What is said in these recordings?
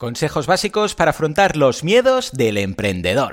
Consejos básicos para afrontar los miedos del emprendedor.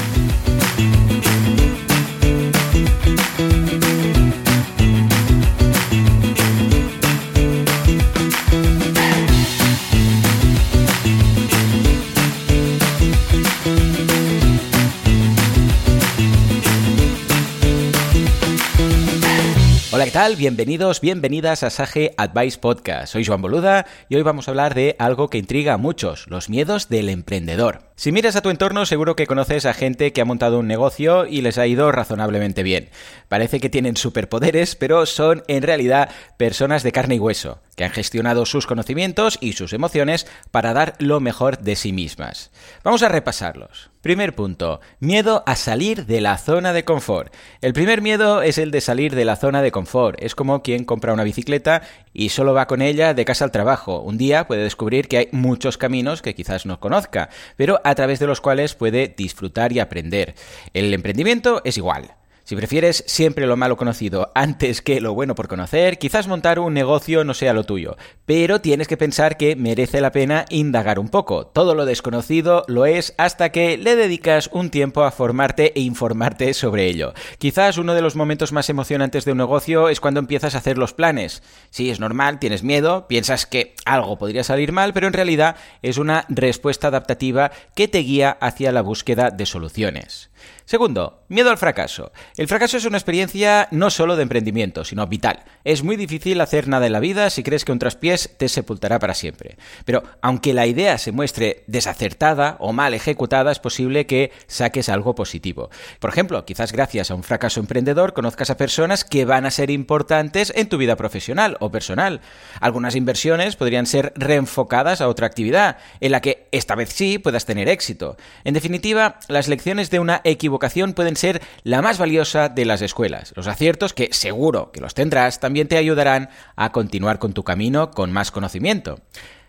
¿Qué tal? Bienvenidos, bienvenidas a Sage Advice Podcast. Soy Joan Boluda y hoy vamos a hablar de algo que intriga a muchos, los miedos del emprendedor. Si miras a tu entorno, seguro que conoces a gente que ha montado un negocio y les ha ido razonablemente bien. Parece que tienen superpoderes, pero son en realidad personas de carne y hueso, que han gestionado sus conocimientos y sus emociones para dar lo mejor de sí mismas. Vamos a repasarlos. Primer punto, miedo a salir de la zona de confort. El primer miedo es el de salir de la zona de confort. Es como quien compra una bicicleta y solo va con ella de casa al trabajo. Un día puede descubrir que hay muchos caminos que quizás no conozca, pero a través de los cuales puede disfrutar y aprender. El emprendimiento es igual. Si prefieres siempre lo malo conocido antes que lo bueno por conocer, quizás montar un negocio no sea lo tuyo, pero tienes que pensar que merece la pena indagar un poco. Todo lo desconocido lo es hasta que le dedicas un tiempo a formarte e informarte sobre ello. Quizás uno de los momentos más emocionantes de un negocio es cuando empiezas a hacer los planes. Sí, es normal, tienes miedo, piensas que algo podría salir mal, pero en realidad es una respuesta adaptativa que te guía hacia la búsqueda de soluciones. Segundo, miedo al fracaso. El fracaso es una experiencia no solo de emprendimiento, sino vital. Es muy difícil hacer nada en la vida si crees que un traspiés te sepultará para siempre. Pero aunque la idea se muestre desacertada o mal ejecutada, es posible que saques algo positivo. Por ejemplo, quizás gracias a un fracaso emprendedor conozcas a personas que van a ser importantes en tu vida profesional o personal. Algunas inversiones podrían ser reenfocadas a otra actividad, en la que esta vez sí puedas tener éxito. En definitiva, las lecciones de una equivocación pueden ser la más valiosa de las escuelas. Los aciertos, que seguro que los tendrás, también te ayudarán a continuar con tu camino con más conocimiento.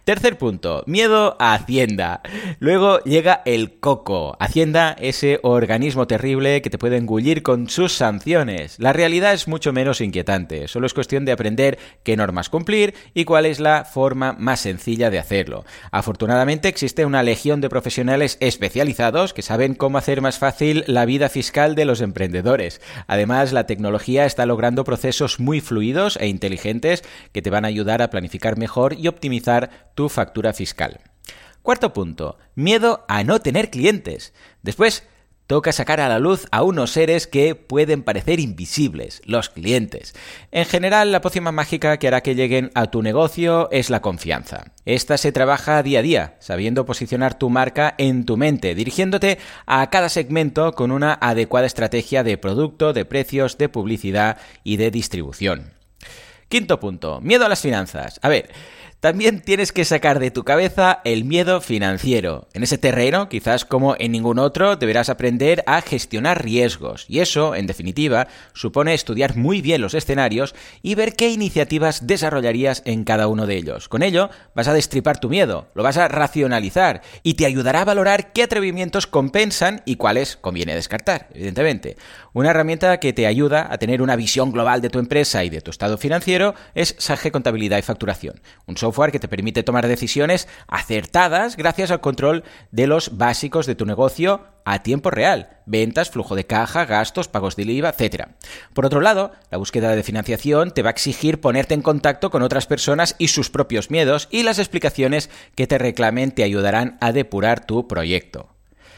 Tercer punto, miedo a Hacienda. Luego llega el coco. Hacienda, ese organismo terrible que te puede engullir con sus sanciones. La realidad es mucho menos inquietante, solo es cuestión de aprender qué normas cumplir y cuál es la forma más sencilla de hacerlo. Afortunadamente existe una legión de profesionales especializados que saben cómo hacer más fácil la vida fiscal de los emprendedores. Además, la tecnología está logrando procesos muy fluidos e inteligentes que te van a ayudar a planificar mejor y optimizar tu factura fiscal. Cuarto punto, miedo a no tener clientes. Después, toca sacar a la luz a unos seres que pueden parecer invisibles, los clientes. En general, la poción mágica que hará que lleguen a tu negocio es la confianza. Esta se trabaja día a día, sabiendo posicionar tu marca en tu mente, dirigiéndote a cada segmento con una adecuada estrategia de producto, de precios, de publicidad y de distribución. Quinto punto, miedo a las finanzas. A ver, también tienes que sacar de tu cabeza el miedo financiero. En ese terreno, quizás como en ningún otro, deberás aprender a gestionar riesgos. Y eso, en definitiva, supone estudiar muy bien los escenarios y ver qué iniciativas desarrollarías en cada uno de ellos. Con ello, vas a destripar tu miedo, lo vas a racionalizar y te ayudará a valorar qué atrevimientos compensan y cuáles conviene descartar, evidentemente. Una herramienta que te ayuda a tener una visión global de tu empresa y de tu estado financiero es Sage Contabilidad y Facturación, un que te permite tomar decisiones acertadas gracias al control de los básicos de tu negocio a tiempo real, ventas, flujo de caja, gastos, pagos de IVA, etc. Por otro lado, la búsqueda de financiación te va a exigir ponerte en contacto con otras personas y sus propios miedos y las explicaciones que te reclamen te ayudarán a depurar tu proyecto.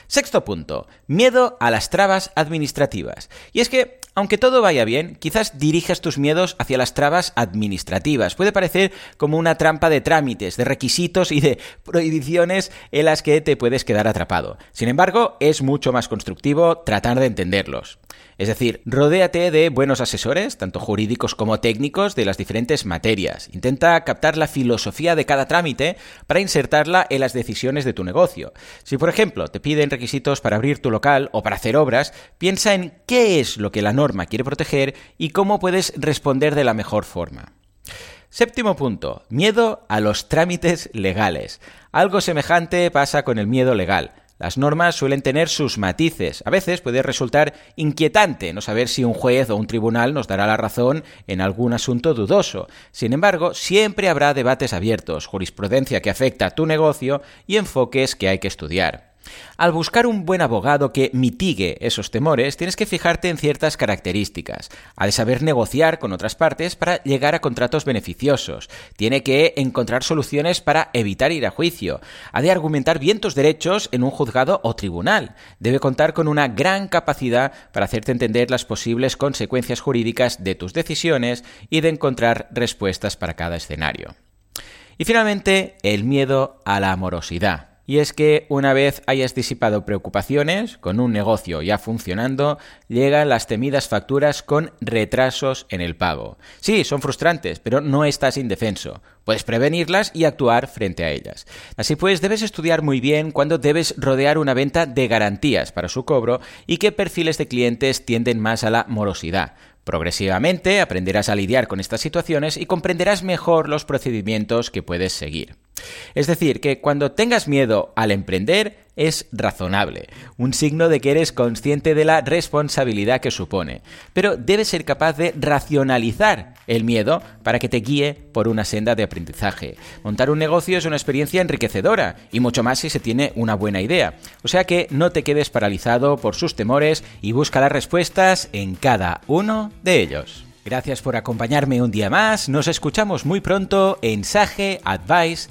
Sexto punto, miedo a las trabas administrativas. Y es que Aunque todo vaya bien, quizás dirijas tus miedos hacia las trabas administrativas. Puede parecer como una trampa de trámites, de requisitos y de prohibiciones en las que te puedes quedar atrapado. Sin embargo, es mucho más constructivo tratar de entenderlos. Es decir, rodéate de buenos asesores, tanto jurídicos como técnicos, de las diferentes materias. Intenta captar la filosofía de cada trámite para insertarla en las decisiones de tu negocio. Si, por ejemplo, te piden requisitos para abrir tu local o para hacer obras, piensa en qué es lo que la norma quiere proteger y cómo puedes responder de la mejor forma. Séptimo punto, miedo a los trámites legales. Algo semejante pasa con el miedo legal. Las normas suelen tener sus matices. A veces puede resultar inquietante no saber si un juez o un tribunal nos dará la razón en algún asunto dudoso. Sin embargo, siempre habrá debates abiertos, jurisprudencia que afecta a tu negocio y enfoques que hay que estudiar. Al buscar un buen abogado que mitigue esos temores, tienes que fijarte en ciertas características. Ha de saber negociar con otras partes para llegar a contratos beneficiosos. Tiene que encontrar soluciones para evitar ir a juicio. Ha de argumentar bien tus derechos en un juzgado o tribunal. Debe contar con una gran capacidad para hacerte entender las posibles consecuencias jurídicas de tus decisiones y de encontrar respuestas para cada escenario. Y finalmente, el miedo a la amorosidad. Y es que una vez hayas disipado preocupaciones, con un negocio ya funcionando, llegan las temidas facturas con retrasos en el pago. Sí, son frustrantes, pero no estás indefenso. Puedes prevenirlas y actuar frente a ellas. Así pues, debes estudiar muy bien cuándo debes rodear una venta de garantías para su cobro y qué perfiles de clientes tienden más a la morosidad. Progresivamente aprenderás a lidiar con estas situaciones y comprenderás mejor los procedimientos que puedes seguir. Es decir, que cuando tengas miedo al emprender es razonable, un signo de que eres consciente de la responsabilidad que supone, pero debes ser capaz de racionalizar el miedo para que te guíe por una senda de aprendizaje. Montar un negocio es una experiencia enriquecedora y mucho más si se tiene una buena idea, o sea que no te quedes paralizado por sus temores y busca las respuestas en cada uno de ellos. Gracias por acompañarme un día más. Nos escuchamos muy pronto en Sage Advice